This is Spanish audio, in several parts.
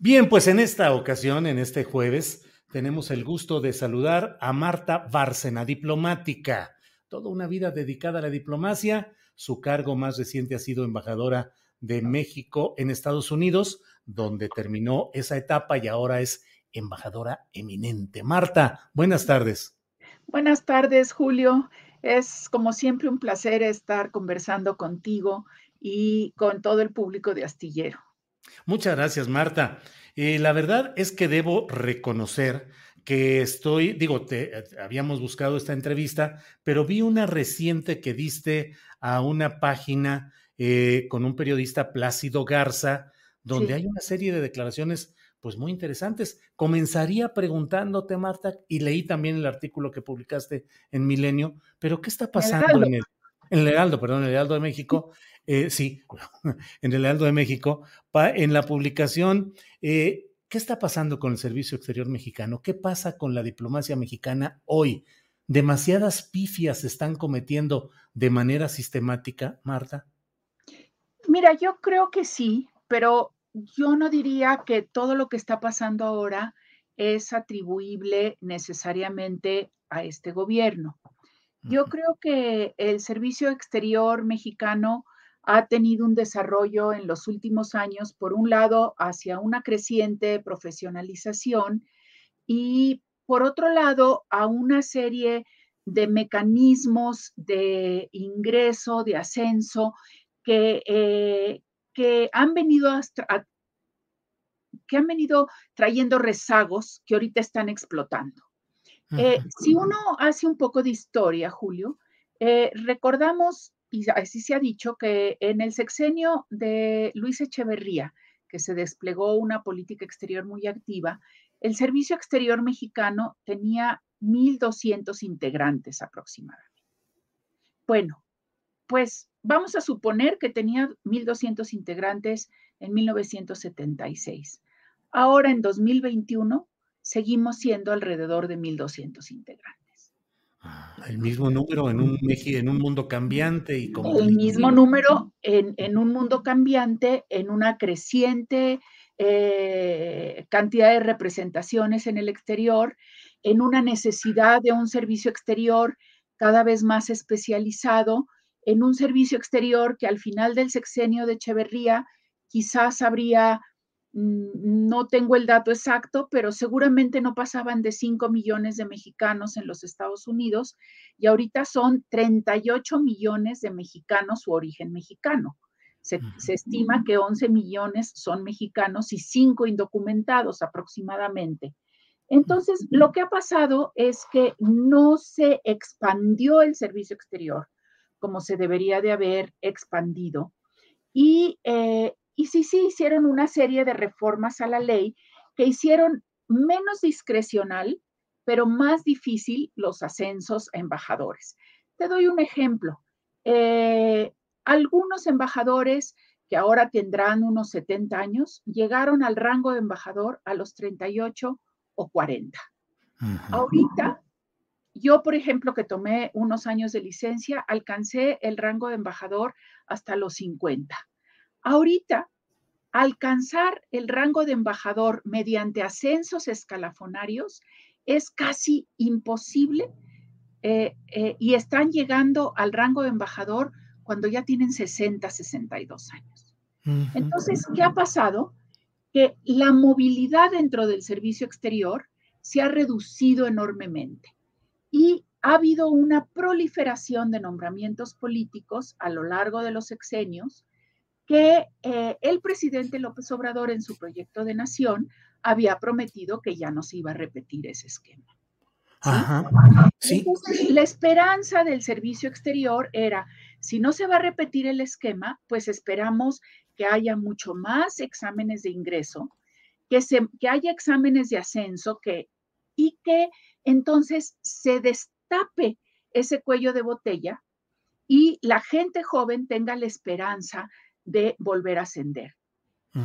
Bien, pues en esta ocasión, en este jueves, tenemos el gusto de saludar a Marta Bárcena, diplomática. Toda una vida dedicada a la diplomacia. Su cargo más reciente ha sido embajadora de México en Estados Unidos, donde terminó esa etapa y ahora es embajadora eminente. Marta, buenas tardes. Buenas tardes, Julio. Es como siempre un placer estar conversando contigo y con todo el público de Astillero. Muchas gracias, Marta. Eh, la verdad es que debo reconocer que estoy, digo, te, habíamos buscado esta entrevista, pero vi una reciente que diste a una página eh, con un periodista Plácido Garza, donde Sí. hay una serie de declaraciones pues muy interesantes. Comenzaría preguntándote, Marta, y leí también el artículo que publicaste en Milenio, pero ¿qué está pasando en el, en el Heraldo, perdón, en el Heraldo de México? Eh, sí, en el Heraldo de México, pa- en la publicación, eh, ¿qué está pasando con el Servicio Exterior Mexicano? ¿Qué pasa con la diplomacia mexicana hoy? ¿Demasiadas pifias se están cometiendo de manera sistemática, Marta? Mira, yo creo que sí, pero yo no diría que todo lo que está pasando ahora es atribuible necesariamente a este gobierno. Yo creo que el servicio exterior mexicano ha tenido un desarrollo en los últimos años, por un lado, hacia una creciente profesionalización y por otro lado, a una serie de mecanismos de ingreso, de ascenso, que, eh, que han venido que han venido trayendo rezagos que ahorita están explotando. Eh, si uno hace un poco de historia, Julio, eh, recordamos, y así se ha dicho, que en el sexenio de Luis Echeverría, que se desplegó una política exterior muy activa, el Servicio Exterior Mexicano tenía 1.200 integrantes aproximadamente. Bueno, pues vamos a suponer que tenía 1.200 integrantes en 1976. Ahora, en 2021, seguimos siendo alrededor de 1.200 integrantes. Ah, El mismo número en un, en un mundo cambiante y como El mismo número en, en un mundo cambiante, en una creciente eh, cantidad de representaciones en el exterior, en una necesidad de un servicio exterior cada vez más especializado, en un servicio exterior que al final del sexenio de Echeverría quizás habría, no tengo el dato exacto, pero seguramente no pasaban de 5 millones de mexicanos en los Estados Unidos y ahorita son 38 millones de mexicanos su origen mexicano. Se, estima que 11 millones son mexicanos y 5 indocumentados aproximadamente. Entonces, lo que ha pasado es que no se expandió el servicio exterior como se debería de haber expandido. Y, eh, y sí, hicieron una serie de reformas a la ley que hicieron menos discrecional, pero más difícil los ascensos a embajadores. Te doy un ejemplo. Eh, algunos embajadores que ahora tendrán unos 70 años, llegaron al rango de embajador a los 38 o 40. Ujú. Ahorita, yo, por ejemplo, que tomé unos años de licencia, alcancé el rango de embajador hasta los 50. Ahorita, alcanzar el rango de embajador mediante ascensos escalafonarios es casi imposible eh, eh, y están llegando al rango de embajador cuando ya tienen 60, 62 años. Entonces, ¿qué ha pasado? Que la movilidad dentro del servicio exterior se ha reducido enormemente y ha habido una proliferación de nombramientos políticos a lo largo de los sexenios que eh, el presidente López Obrador en su proyecto de nación había prometido que ya no se iba a repetir ese esquema. Ajá. ¿Sí? la esperanza del servicio exterior era, si no se va a repetir el esquema, pues esperamos que haya mucho más exámenes de ingreso, que, se, que haya exámenes de ascenso que, y que entonces se destape ese cuello de botella y la gente joven tenga la esperanza de volver a ascender.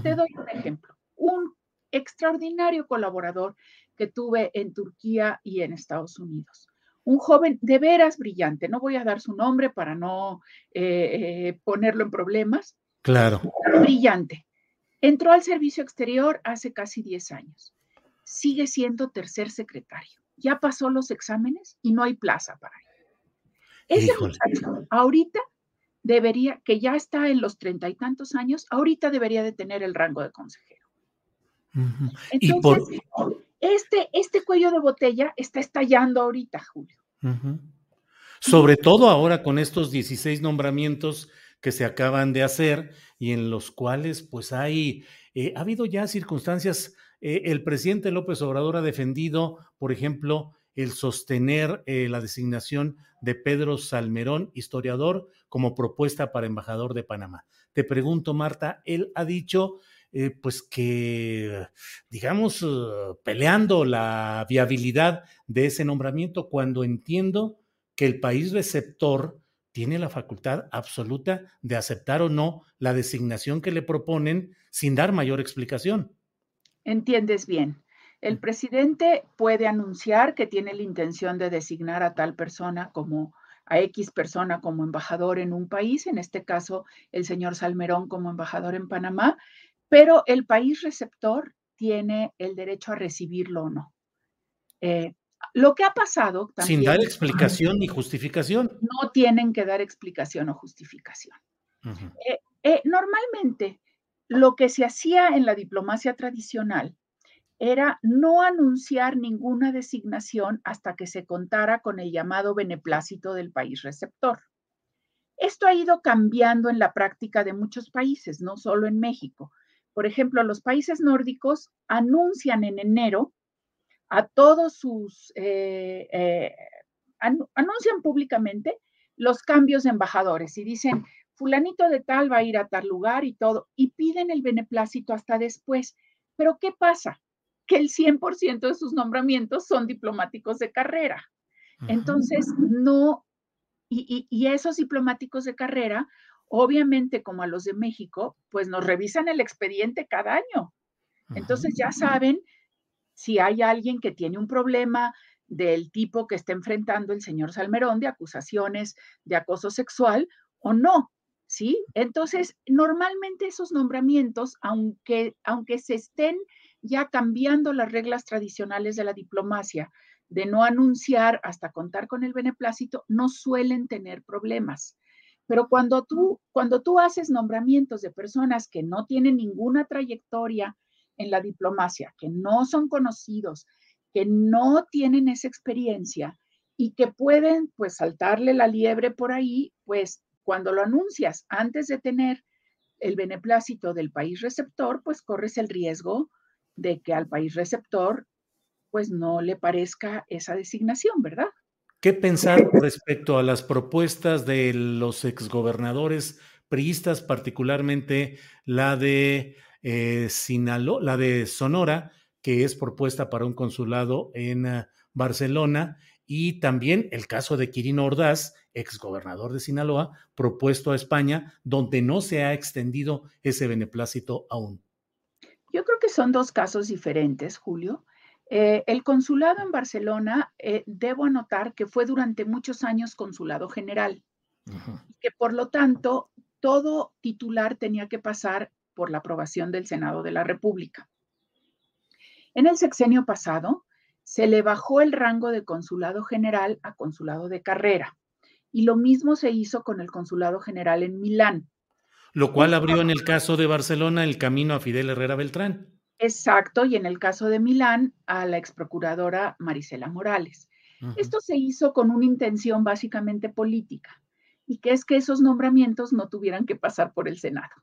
Te doy un ejemplo. Un extraordinario colaborador que tuve en Turquía y en Estados Unidos. Un joven de veras brillante, no voy a dar su nombre para no eh, eh, ponerlo en problemas. Claro. Brillante. Entró al servicio exterior hace casi 10 años. Sigue siendo tercer secretario. Ya pasó los exámenes y no hay plaza para él. Ese muchacho ahorita debería, que ya está en los treinta y tantos años, ahorita debería de tener el rango de consejero. Entonces, este, este cuello de botella está estallando ahorita, Julio. Sobre todo ahora con estos 16 nombramientos que se acaban de hacer y en los cuales pues hay, eh, ha habido ya circunstancias, eh, el presidente López Obrador ha defendido, por ejemplo, el sostener eh, la designación de Pedro Salmerón, historiador, como propuesta para embajador de Panamá. Te pregunto, Marta, él ha dicho eh, pues que, digamos, uh, peleando la viabilidad de ese nombramiento cuando entiendo que el país receptor tiene la facultad absoluta de aceptar o no la designación que le proponen sin dar mayor explicación. Entiendes bien. El presidente puede anunciar que tiene la intención de designar a tal persona como a X persona como embajador en un país, en este caso el señor Salmerón como embajador en Panamá, pero el país receptor tiene el derecho a recibirlo o no. Eh, lo que ha pasado también, Sin dar explicación ni justificación. No tienen que dar explicación o justificación. Eh, eh, normalmente, lo que se hacía en la diplomacia tradicional era no anunciar ninguna designación hasta que se contara con el llamado beneplácito del país receptor. Esto ha ido cambiando en la práctica de muchos países, no solo en México. Por ejemplo, los países nórdicos anuncian en enero a todos sus, eh, eh, anuncian públicamente los cambios de embajadores y dicen, fulanito de tal va a ir a tal lugar y todo, y piden el beneplácito hasta después. Pero ¿qué pasa? Que el 100% de sus nombramientos son diplomáticos de carrera. Entonces, no, y esos diplomáticos de carrera obviamente como a los de México, pues nos revisan el expediente cada año. Entonces ya saben si hay alguien que tiene un problema del tipo que está enfrentando el señor Salmerón de acusaciones de acoso sexual o no, ¿sí? Entonces, normalmente esos nombramientos, aunque, aunque se estén ya cambiando las reglas tradicionales de la diplomacia, de no anunciar hasta contar con el beneplácito, no suelen tener problemas. Pero cuando tú, cuando tú haces nombramientos de personas que no tienen ninguna trayectoria en la diplomacia, que no son conocidos, que no tienen esa experiencia y que pueden pues saltarle la liebre por ahí, pues cuando lo anuncias antes de tener el beneplácito del país receptor, pues corres el riesgo de que al país receptor pues no le parezca esa designación, ¿verdad? ¿Qué pensar respecto a las propuestas de los exgobernadores priistas, particularmente la de eh, la de Sonora, que es propuesta para un consulado en uh, Barcelona, y también el caso de Quirino Ordaz, exgobernador de Sinaloa, propuesto a España, donde no se ha extendido ese beneplácito aún. Yo creo que son dos casos diferentes, Julio. Eh, el consulado en Barcelona, eh, debo anotar que fue durante muchos años consulado general, que por lo tanto todo titular tenía que pasar por la aprobación del Senado de la República. En el sexenio pasado, se le bajó el rango de consulado general a consulado de carrera. Y lo mismo se hizo con el consulado general en Milán. Lo cual abrió en el caso de Barcelona el camino a Fidel Herrera Beltrán. Exacto, y en el caso de Milán a la exprocuradora Marisela Morales. Esto se hizo con una intención básicamente política, y que es que esos nombramientos no tuvieran que pasar por el Senado.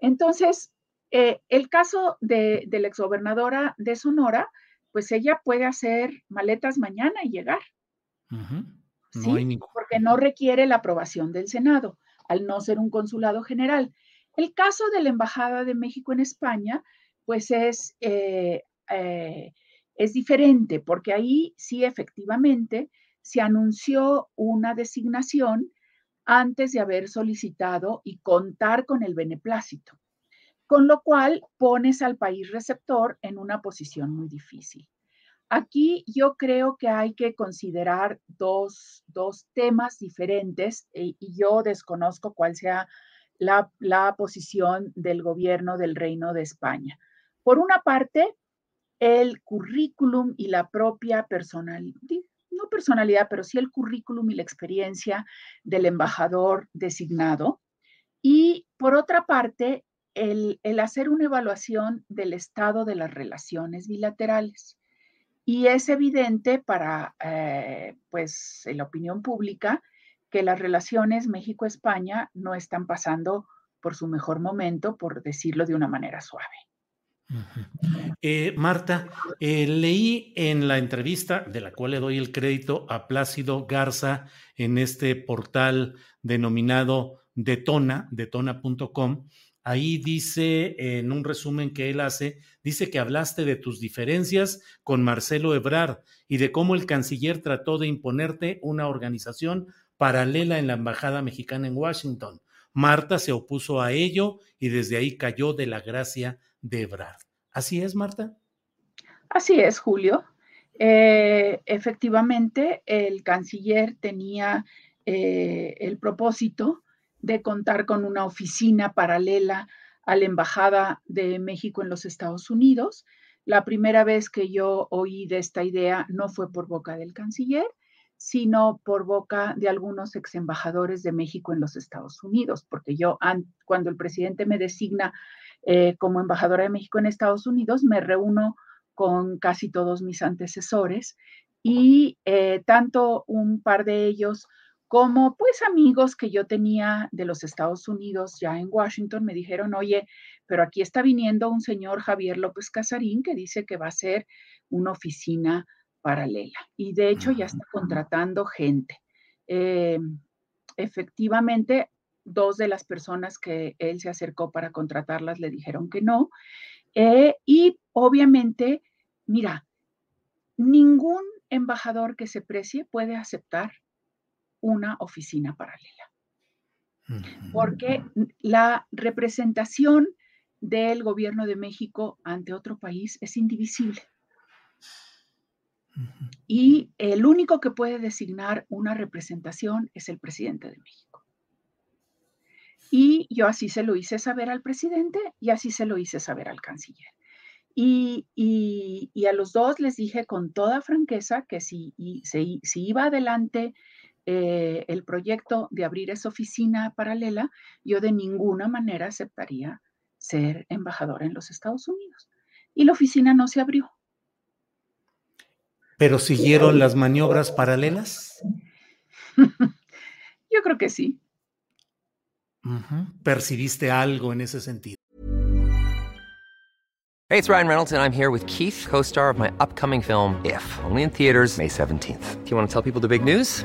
Entonces, eh, el caso de, la exgobernadora de Sonora, pues ella puede hacer maletas mañana y llegar. ¿sí? Porque no requiere la aprobación del Senado, al no ser un consulado general. El caso de la Embajada de México en España, pues es, eh, eh, es diferente, porque ahí sí efectivamente se anunció una designación antes de haber solicitado y contar con el beneplácito con lo cual pones al país receptor en una posición muy difícil. Aquí yo creo que hay que considerar dos, temas diferentes eh, y yo desconozco cuál sea la, la, posición del gobierno del Reino de España. Por una parte, el currículum y la propia personalidad, no personalidad, pero sí el currículum y la experiencia del embajador designado. Y por otra parte, el, hacer una evaluación del estado de las relaciones bilaterales. Y es evidente para eh, pues, la opinión pública que las relaciones México-España no están pasando por su mejor momento, por decirlo de una manera suave. Eh, Marta, eh, leí en la entrevista, de la cual le doy el crédito a Plácido Garza en este portal denominado Detona, detona.com, Ahí dice, en un resumen que él hace, dice que hablaste de tus diferencias con Marcelo Ebrard y de cómo el canciller trató de imponerte una organización paralela en la Embajada Mexicana en Washington. Marta se opuso a ello y desde ahí cayó de la gracia de Ebrard. ¿Así es, Marta? Así es, Julio. Eh, efectivamente, el canciller tenía eh, el propósito de contar con una oficina paralela a la Embajada de México en los Estados Unidos. La primera vez que yo oí de esta idea no fue por boca del canciller, sino por boca de algunos ex embajadores de México en los Estados Unidos, porque yo, cuando el presidente me designa eh, como embajadora de México en Estados Unidos, me reúno con casi todos mis antecesores y eh, tanto un par de ellos como pues amigos que yo tenía de los Estados Unidos ya en Washington me dijeron, oye, pero aquí está viniendo un señor Javier López Casarín que dice que va a ser una oficina paralela y de hecho ya está contratando gente. Eh, efectivamente, dos de las personas que él se acercó para contratarlas le dijeron que no. Eh, y obviamente, mira, ningún embajador que se precie puede aceptar una oficina paralela. Porque la representación del gobierno de México ante otro país es indivisible. Y el único que puede designar una representación es el presidente de México. Y yo así se lo hice saber al presidente y así se lo hice saber al canciller. Y, a los dos les dije con toda franqueza que si, si, si iba adelante eh, el proyecto de abrir esa oficina paralela, yo de ninguna manera aceptaría ser embajadora en los Estados Unidos. Y la oficina no se abrió. ¿Pero siguieron las maniobras paralelas? yo creo que sí. ¿Percibiste algo en ese sentido? Hey, it's Ryan Reynolds and I'm here with Keith, co-star of my upcoming film If, only in theaters May 17th. Do you want to tell people the big news?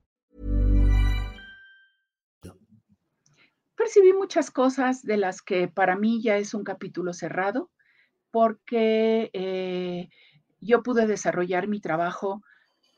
Percibí muchas cosas de las que para mí ya es un capítulo cerrado, porque eh, yo pude desarrollar mi trabajo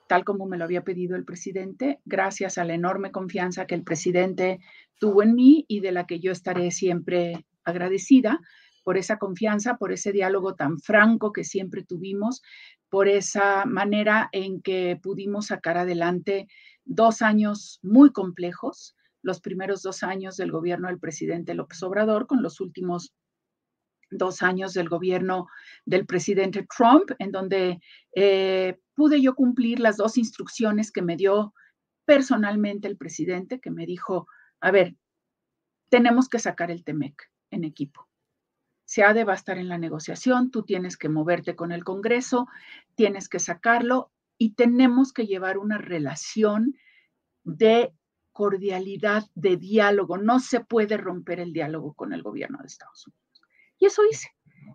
tal como me lo había pedido el presidente, gracias a la enorme confianza que el presidente tuvo en mí y de la que yo estaré siempre agradecida por esa confianza, por ese diálogo tan franco que siempre tuvimos, por esa manera en que pudimos sacar adelante dos años muy complejos, los primeros dos años del gobierno del presidente López Obrador, con los últimos dos años del gobierno del presidente Trump, en donde eh, pude yo cumplir las dos instrucciones que me dio personalmente el presidente, que me dijo, a ver, tenemos que sacar el TEMEC en equipo. Se ha de bastar en la negociación, tú tienes que moverte con el Congreso, tienes que sacarlo y tenemos que llevar una relación de cordialidad, de diálogo. No se puede romper el diálogo con el gobierno de Estados Unidos. Y eso hice.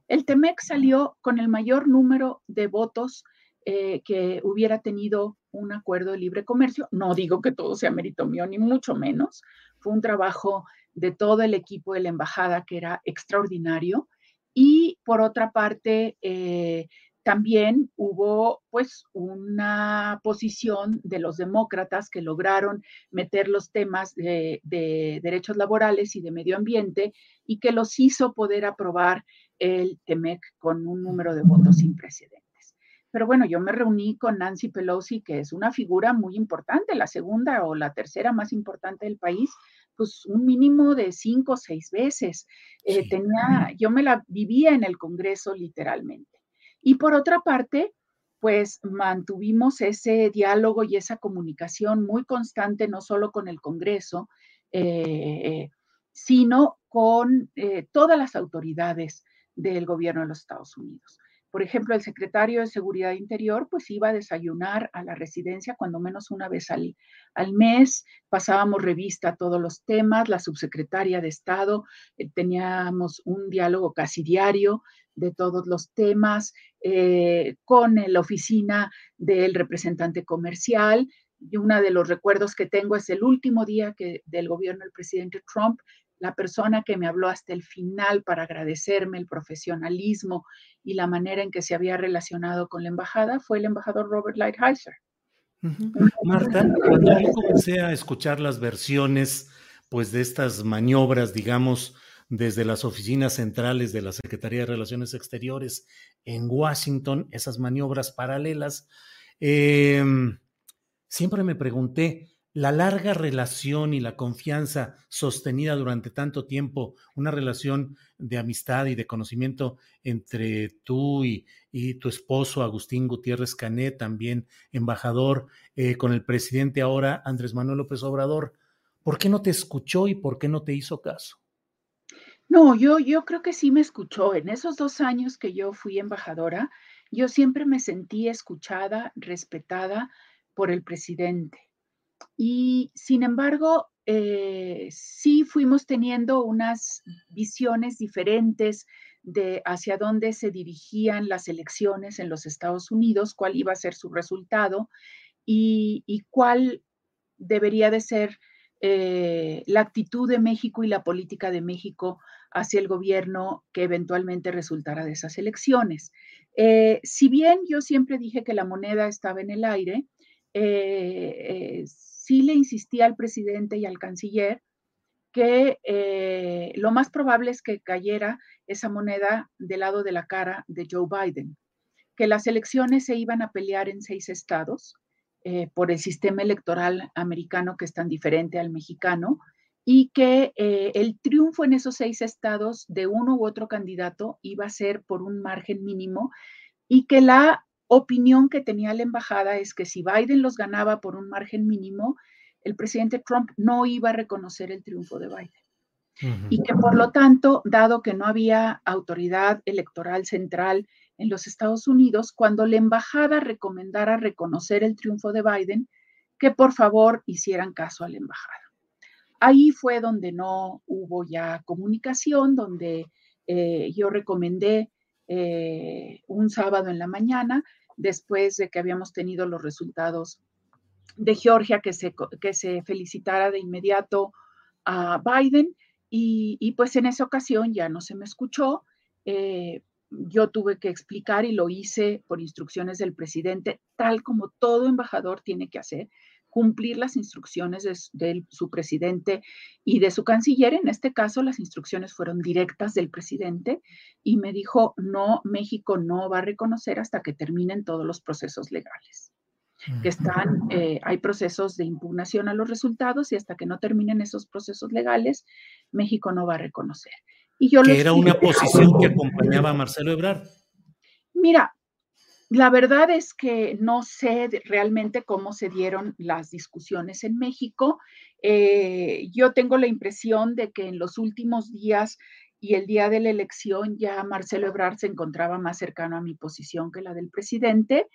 El TEMEC salió con el mayor número de votos eh, que hubiera tenido un acuerdo de libre comercio. No digo que todo sea mérito mío, ni mucho menos. Fue un trabajo de todo el equipo de la embajada que era extraordinario. Y por otra parte, eh, también hubo pues una posición de los demócratas que lograron meter los temas de, derechos laborales y de medio ambiente y que los hizo poder aprobar el TEMEC con un número de votos sin precedentes. Pero bueno, yo me reuní con Nancy Pelosi, que es una figura muy importante, la segunda o la tercera más importante del país, pues un mínimo de cinco o seis veces. Eh, tenía, yo me la vivía en el Congreso literalmente. Y por otra parte, pues mantuvimos ese diálogo y esa comunicación muy constante, no solo con el Congreso, eh, sino con eh, todas las autoridades del gobierno de los Estados Unidos. Por ejemplo, el secretario de Seguridad Interior pues iba a desayunar a la residencia cuando menos una vez al, al mes, pasábamos revista a todos los temas, la subsecretaria de Estado, eh, teníamos un diálogo casi diario de todos los temas eh, con la oficina del representante comercial. Y uno de los recuerdos que tengo es el último día que, del gobierno del presidente Trump la persona que me habló hasta el final para agradecerme el profesionalismo y la manera en que se había relacionado con la embajada fue el embajador Robert Lighthizer. Marta, cuando yo comencé a escuchar las versiones pues de estas maniobras, digamos, desde las oficinas centrales de la Secretaría de Relaciones Exteriores en Washington, esas maniobras paralelas, em, siempre me pregunté, la larga relación y la confianza sostenida durante tanto tiempo, una relación de amistad y de conocimiento entre tú y, tu esposo Agustín Gutiérrez Canet, también embajador, eh, con el presidente ahora Andrés Manuel López Obrador, ¿por qué no te escuchó y por qué no te hizo caso? No, yo, yo creo que sí me escuchó. En esos dos años que yo fui embajadora, yo siempre me sentí escuchada, respetada por el presidente. Y sin embargo, eh, sí fuimos teniendo unas visiones diferentes de hacia dónde se dirigían las elecciones en los Estados Unidos, cuál iba a ser su resultado y, cuál debería de ser eh, la actitud de México y la política de México hacia el gobierno que eventualmente resultara de esas elecciones. Eh, si bien yo siempre dije que la moneda estaba en el aire, eh, sí le insistía al presidente y al canciller que eh, lo más probable es que cayera esa moneda del lado de la cara de Joe Biden, que las elecciones se iban a pelear en seis estados eh, por el sistema electoral americano que es tan diferente al mexicano y que eh, el triunfo en esos seis estados de uno u otro candidato iba a ser por un margen mínimo y que la opinión que tenía la embajada es que si Biden los ganaba por un margen mínimo, el presidente Trump no iba a reconocer el triunfo de Biden. Y que por lo tanto, dado que no había autoridad electoral central en los Estados Unidos cuando la embajada recomendara reconocer el triunfo de Biden, que por favor hicieran caso a la embajada. Ahí fue donde no hubo ya comunicación, donde eh, yo recomendé eh, un sábado en la mañana, después de que habíamos tenido los resultados de Georgia, que se, que se felicitara de inmediato a Biden. Y, pues en esa ocasión ya no se me escuchó. Eh, yo tuve que explicar y lo hice por instrucciones del presidente, tal como todo embajador tiene que hacer cumplir las instrucciones de, su presidente y de su canciller. En este caso, las instrucciones fueron directas del presidente y me dijo, no, México no va a reconocer hasta que terminen todos los procesos legales. Que están, eh, hay procesos de impugnación a los resultados y hasta que no terminen esos procesos legales, México no va a reconocer. Y yo que era una posición que acompañaba a Marcelo Ebrard. Mira, la verdad es que no sé realmente cómo se dieron las discusiones en México. Eh, yo tengo la impresión de que en los últimos días y el día de la elección ya Marcelo Ebrard se encontraba más cercano a mi posición que la del presidente,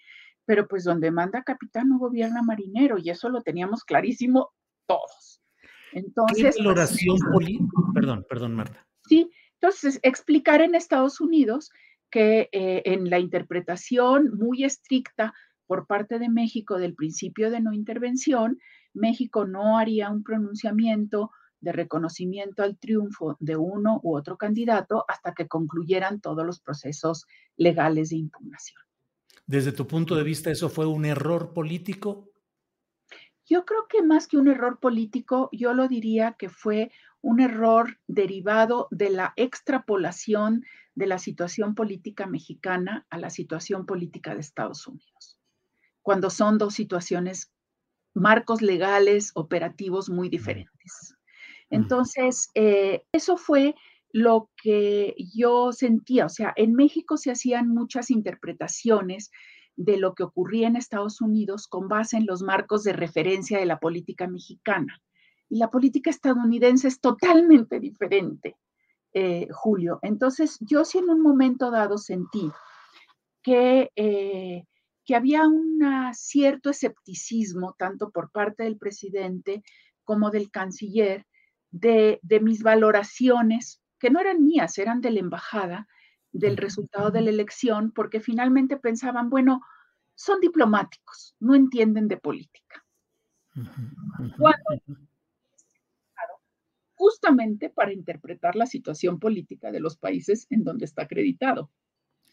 pero pues donde manda capitán no gobierna marinero y eso lo teníamos clarísimo todos. Entonces, ¿Qué valoración política? Perdón, perdón, Marta. Sí, entonces explicar en Estados Unidos que eh, en la interpretación muy estricta por parte de México del principio de no intervención, México no haría un pronunciamiento de reconocimiento al triunfo de uno u otro candidato hasta que concluyeran todos los procesos legales de impugnación. Desde tu punto de vista, ¿eso fue un error político? Yo creo que más que un error político, yo lo diría que fue un error derivado de la extrapolación de la situación política mexicana a la situación política de Estados Unidos, cuando son dos situaciones, marcos legales, operativos muy diferentes. Entonces, eh, eso fue lo que yo sentía, o sea, en México se hacían muchas interpretaciones de lo que ocurría en Estados Unidos con base en los marcos de referencia de la política mexicana. Y la política estadounidense es totalmente diferente. Eh, Julio. Entonces, yo sí en un momento dado sentí que, eh, que había un cierto escepticismo, tanto por parte del presidente como del canciller, de, de mis valoraciones, que no eran mías, eran de la embajada, del resultado de la elección, porque finalmente pensaban, bueno, son diplomáticos, no entienden de política justamente para interpretar la situación política de los países en donde está acreditado.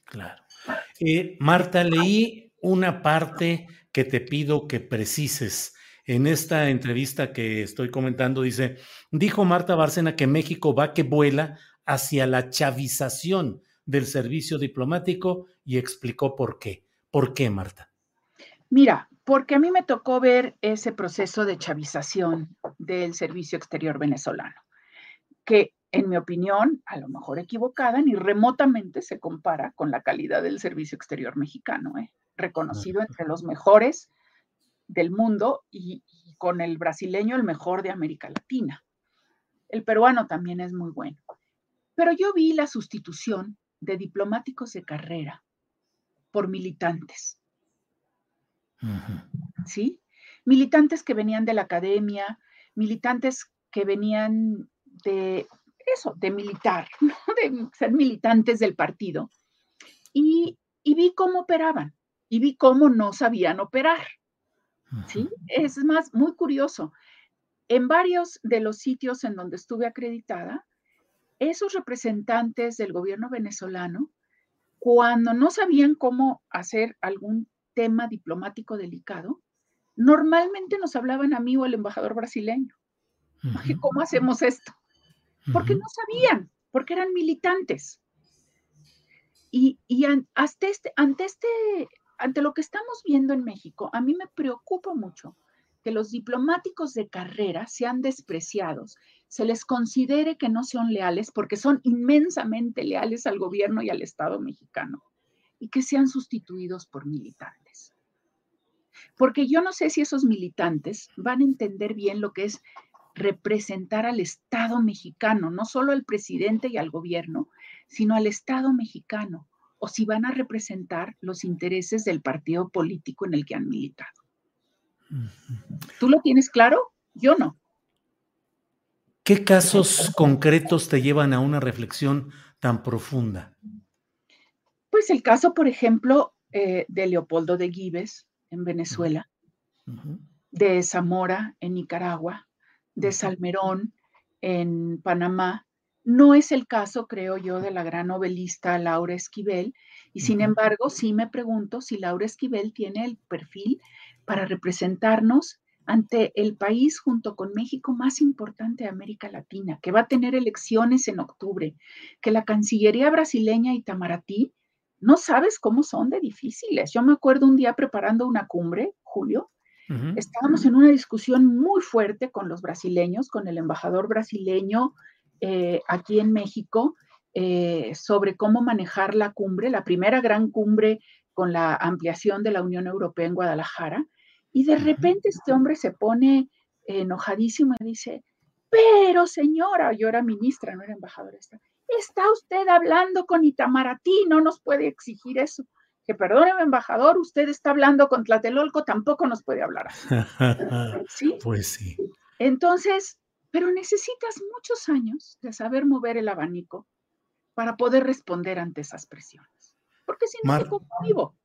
Claro. Eh, Marta, leí una parte que te pido que precises. En esta entrevista que estoy comentando, dice, dijo Marta Bárcena que México va que vuela hacia la chavización del servicio diplomático y explicó por qué. ¿Por qué, Marta? Mira, porque a mí me tocó ver ese proceso de chavización del servicio exterior venezolano, que en mi opinión, a lo mejor equivocada, ni remotamente se compara con la calidad del servicio exterior mexicano, ¿eh? reconocido entre los mejores del mundo y, y con el brasileño el mejor de América Latina. El peruano también es muy bueno. Pero yo vi la sustitución de diplomáticos de carrera por militantes ¿Sí? Militantes que venían de la academia, militantes que venían de eso, de militar, de ser militantes del partido. Y, vi cómo operaban y vi cómo no sabían operar. ¿Sí? Es más, muy curioso. En varios de los sitios en donde estuve acreditada, esos representantes del gobierno venezolano, cuando no sabían cómo hacer algún tema diplomático delicado, normalmente nos hablaban a mí o al embajador brasileño. ¿Cómo hacemos esto? Porque no sabían, porque eran militantes. Y, hasta este, ante, este, ante lo que estamos viendo en México, a mí me preocupa mucho que los diplomáticos de carrera sean despreciados, se les considere que no son leales porque son inmensamente leales al gobierno y al Estado mexicano y que sean sustituidos por militantes. Porque yo no sé si esos militantes van a entender bien lo que es representar al Estado mexicano, no solo al presidente y al gobierno, sino al Estado mexicano, o si van a representar los intereses del partido político en el que han militado. ¿Tú lo tienes claro? Yo no. ¿Qué casos concretos te llevan a una reflexión tan profunda? Pues el caso, por ejemplo, eh, de Leopoldo de Gives en Venezuela, de Zamora en Nicaragua, de Salmerón en Panamá. No es el caso, creo yo, de la gran novelista Laura Esquivel, y sin embargo, sí me pregunto si Laura Esquivel tiene el perfil para representarnos ante el país junto con México más importante de América Latina, que va a tener elecciones en octubre, que la Cancillería brasileña Itamaraty no sabes cómo son de difíciles. Yo me acuerdo un día preparando una cumbre, Julio, estábamos en una discusión muy fuerte con los brasileños, con el embajador brasileño eh, aquí en México, eh, sobre cómo manejar la cumbre, la primera gran cumbre con la ampliación de la Unión Europea en Guadalajara. Y de repente este hombre se pone enojadísimo y dice, pero señora, yo era ministra, no era embajadora, está usted hablando con Itamaraty, no nos puede exigir eso. Que perdóneme, embajador, usted está hablando con Tlatelolco, tampoco nos puede hablar así. ¿Sí? Pues sí. Entonces, pero necesitas muchos años de saber mover el abanico para poder responder ante esas presiones. Porque si no, Mar vivo.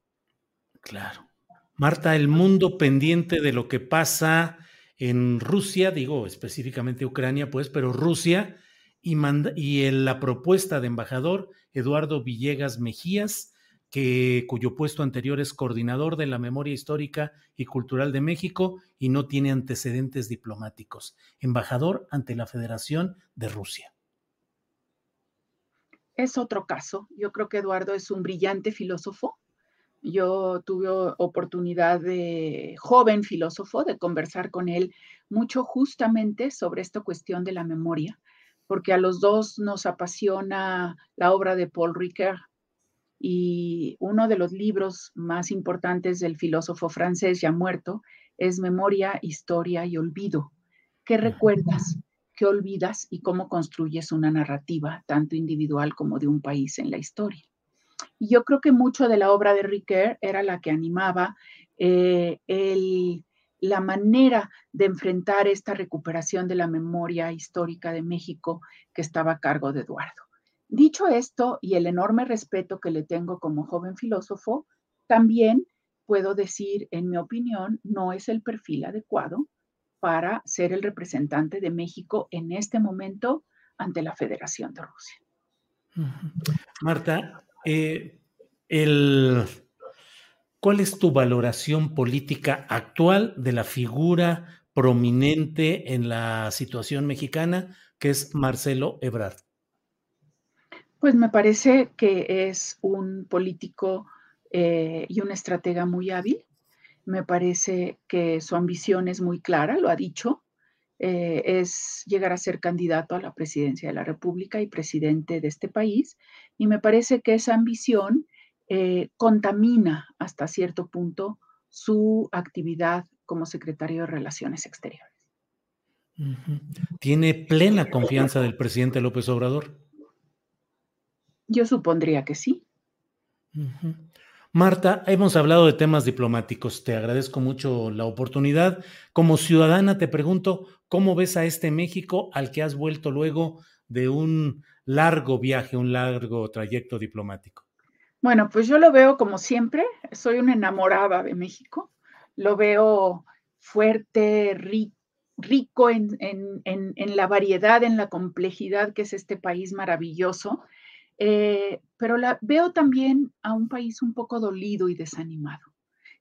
Claro. Marta, el mundo pendiente de lo que pasa en Rusia, digo específicamente Ucrania, pues, pero Rusia, y, la propuesta de embajador Eduardo Villegas Mejías, que, cuyo puesto anterior es coordinador de la memoria histórica y cultural de México y no tiene antecedentes diplomáticos. Embajador ante la Federación de Rusia. Es otro caso. Yo creo que Eduardo es un brillante filósofo. Yo tuve oportunidad de joven filósofo de conversar con él mucho justamente sobre esta cuestión de la memoria porque a los dos nos apasiona la obra de Paul Ricoeur. Y uno de los libros más importantes del filósofo francés ya muerto es Memoria, Historia y Olvido. ¿Qué recuerdas? ¿Qué olvidas? Y cómo construyes una narrativa, tanto individual como de un país en la historia. Y yo creo que mucho de la obra de Ricoeur era la que animaba eh, el la manera de enfrentar esta recuperación de la memoria histórica de México que estaba a cargo de Eduardo. Dicho esto y el enorme respeto que le tengo como joven filósofo, también puedo decir, en mi opinión, no es el perfil adecuado para ser el representante de México en este momento ante la Federación de Rusia. Marta, eh, el ¿Cuál es tu valoración política actual de la figura prominente en la situación mexicana, que es Marcelo Ebrard? Pues me parece que es un político eh, y un estratega muy hábil. Me parece que su ambición es muy clara, lo ha dicho, eh, es llegar a ser candidato a la presidencia de la República y presidente de este país. Y me parece que esa ambición eh, contamina hasta cierto punto su actividad como secretario de Relaciones Exteriores. ¿Tiene plena confianza del presidente López Obrador? Yo supondría que sí. Marta, hemos hablado de temas diplomáticos. Te agradezco mucho la oportunidad. Como ciudadana te pregunto, ¿cómo ves a este México al que has vuelto luego de un largo viaje, un largo trayecto diplomático? Bueno, pues yo lo veo como siempre, soy una enamorada de México, lo veo fuerte, rico en, la variedad, en la complejidad que es este país maravilloso, eh, pero la, veo también a un país un poco dolido y desanimado,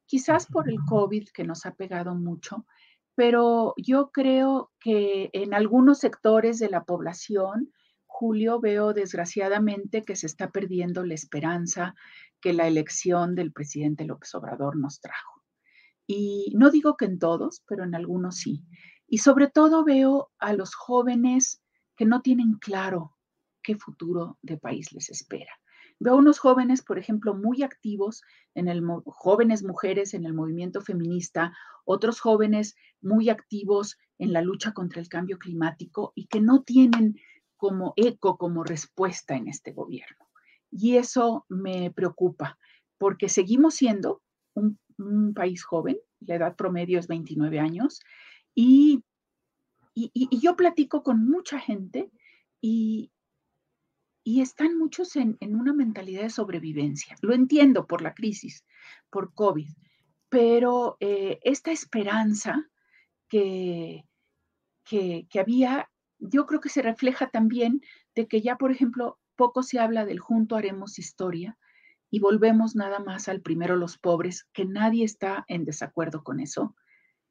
quizás por el COVID que nos ha pegado mucho, pero yo creo que en algunos sectores de la población, Julio, veo desgraciadamente que se está perdiendo la esperanza que la elección del presidente López Obrador nos trajo. Y no digo que en todos, pero en algunos sí. Y sobre todo veo a los jóvenes que no tienen claro qué futuro de país les espera. Veo unos jóvenes, por ejemplo, muy activos en el jóvenes mujeres en el movimiento feminista, otros jóvenes muy activos en la lucha contra el cambio climático y que no tienen como eco, como respuesta en este gobierno. Y eso me preocupa, porque seguimos siendo un, país joven, la edad promedio es 29 años, y, y, yo platico con mucha gente y, y están muchos en, una mentalidad de sobrevivencia. Lo entiendo por la crisis, por COVID, pero eh, esta esperanza que, que, que, había, yo creo que se refleja también de que ya, por ejemplo, poco se habla del junto haremos historia y volvemos nada más al primero los pobres, que nadie está en desacuerdo con eso,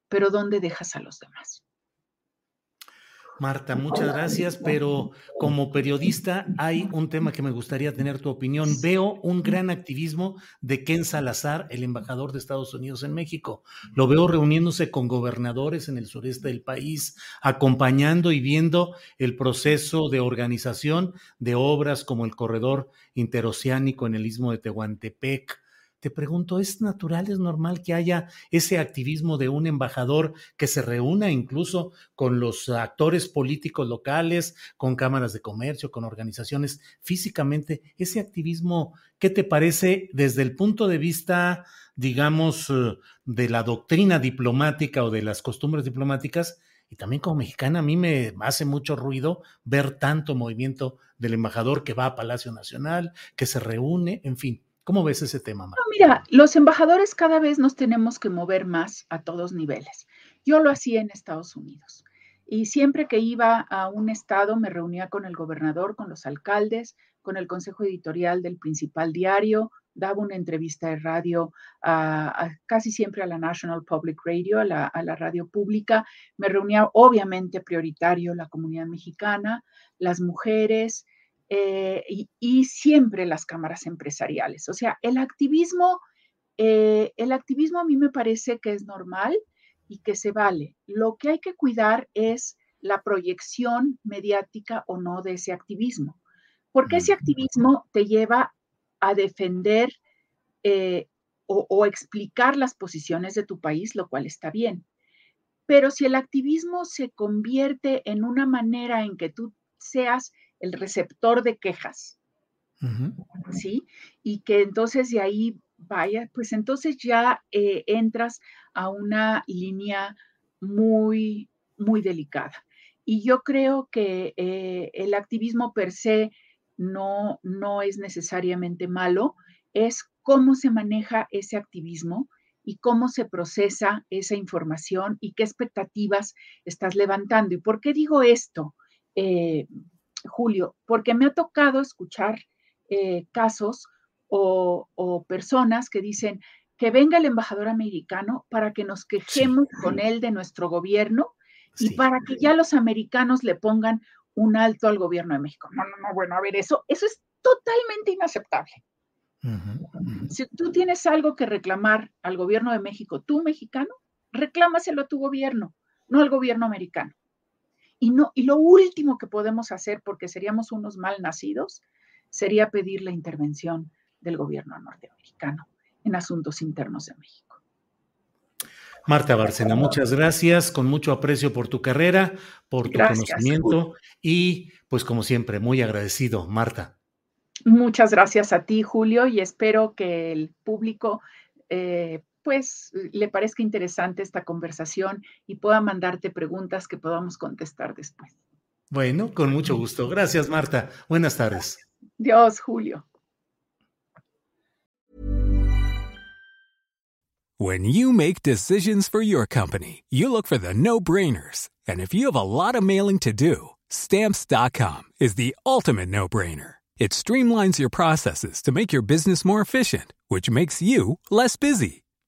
pero ¿dónde dejas a los demás? Marta, muchas gracias, pero como periodista hay un tema que me gustaría tener tu opinión. Veo un gran activismo de Ken Salazar, el embajador de Estados Unidos en México. Lo veo reuniéndose con gobernadores en el sureste del país, acompañando y viendo el proceso de organización de obras como el corredor interoceánico en el istmo de Tehuantepec te pregunto, ¿es natural, es normal que haya ese activismo de un embajador que se reúna incluso con los actores políticos locales, con cámaras de comercio, con organizaciones físicamente? Ese activismo, ¿qué te parece desde el punto de vista, digamos, eh, de la doctrina diplomática o de las costumbres diplomáticas? Y también como mexicana, a mí me hace mucho ruido ver tanto movimiento del embajador que va a Palacio Nacional, que se reúne, en fin. ¿Cómo ves ese tema, Marta? mira, los embajadores cada vez nos tenemos que mover más a todos niveles. Yo lo hacía en Estados Unidos y siempre que iba a un estado me reunía con el gobernador, con los alcaldes, con el consejo editorial del principal diario, daba una entrevista de radio casi siempre a la National Public Radio, a la, a la, radio pública. Me reunía obviamente prioritario la comunidad mexicana, las mujeres, eh, y, siempre las cámaras empresariales. O sea, el activismo, eh, el activismo a mí me parece que es normal y que se vale. Lo que hay que cuidar es la proyección mediática o no de ese activismo, porque ese activismo te lleva a defender eh, o, o explicar las posiciones de tu país, lo cual está bien. Pero si el activismo se convierte en una manera en que tú seas el receptor de quejas, ¿sí? Y que entonces de ahí vaya, pues entonces ya eh, entras a una línea muy, muy delicada. Y yo creo que eh, el activismo per se no, no es necesariamente malo, es cómo se maneja ese activismo y cómo se procesa esa información y qué expectativas estás levantando. ¿Y por qué digo esto? Eh, Julio, porque me ha tocado escuchar eh, casos o, personas que dicen que venga el embajador americano para que nos quejemos con él de nuestro gobierno y para que ya los americanos le pongan un alto al gobierno de México. No, no, no, bueno, a ver, eso, eso es totalmente inaceptable. Si tú tienes algo que reclamar al gobierno de México, tú mexicano, reclámaselo a tu gobierno, no al gobierno americano. Y, no, y lo último que podemos hacer, porque seríamos unos mal nacidos, sería pedir la intervención del gobierno norteamericano en asuntos internos de México. Marta Bárcena, muchas gracias, con mucho aprecio por tu carrera, por tu conocimiento y pues como siempre, muy agradecido, Marta. Muchas gracias a ti, Julio, y espero que el público eh, pues le parezca interesante esta conversación y pueda mandarte preguntas que podamos contestar después. Bueno, con mucho gusto. Gracias, Marta. Buenas tardes. Dios, Julio. When you make decisions for your company, you look for the no-brainers. And if you have a lot of mailing to do, stamps.com is the ultimate no-brainer. It streamlines your processes to make your business more efficient, which makes you less busy.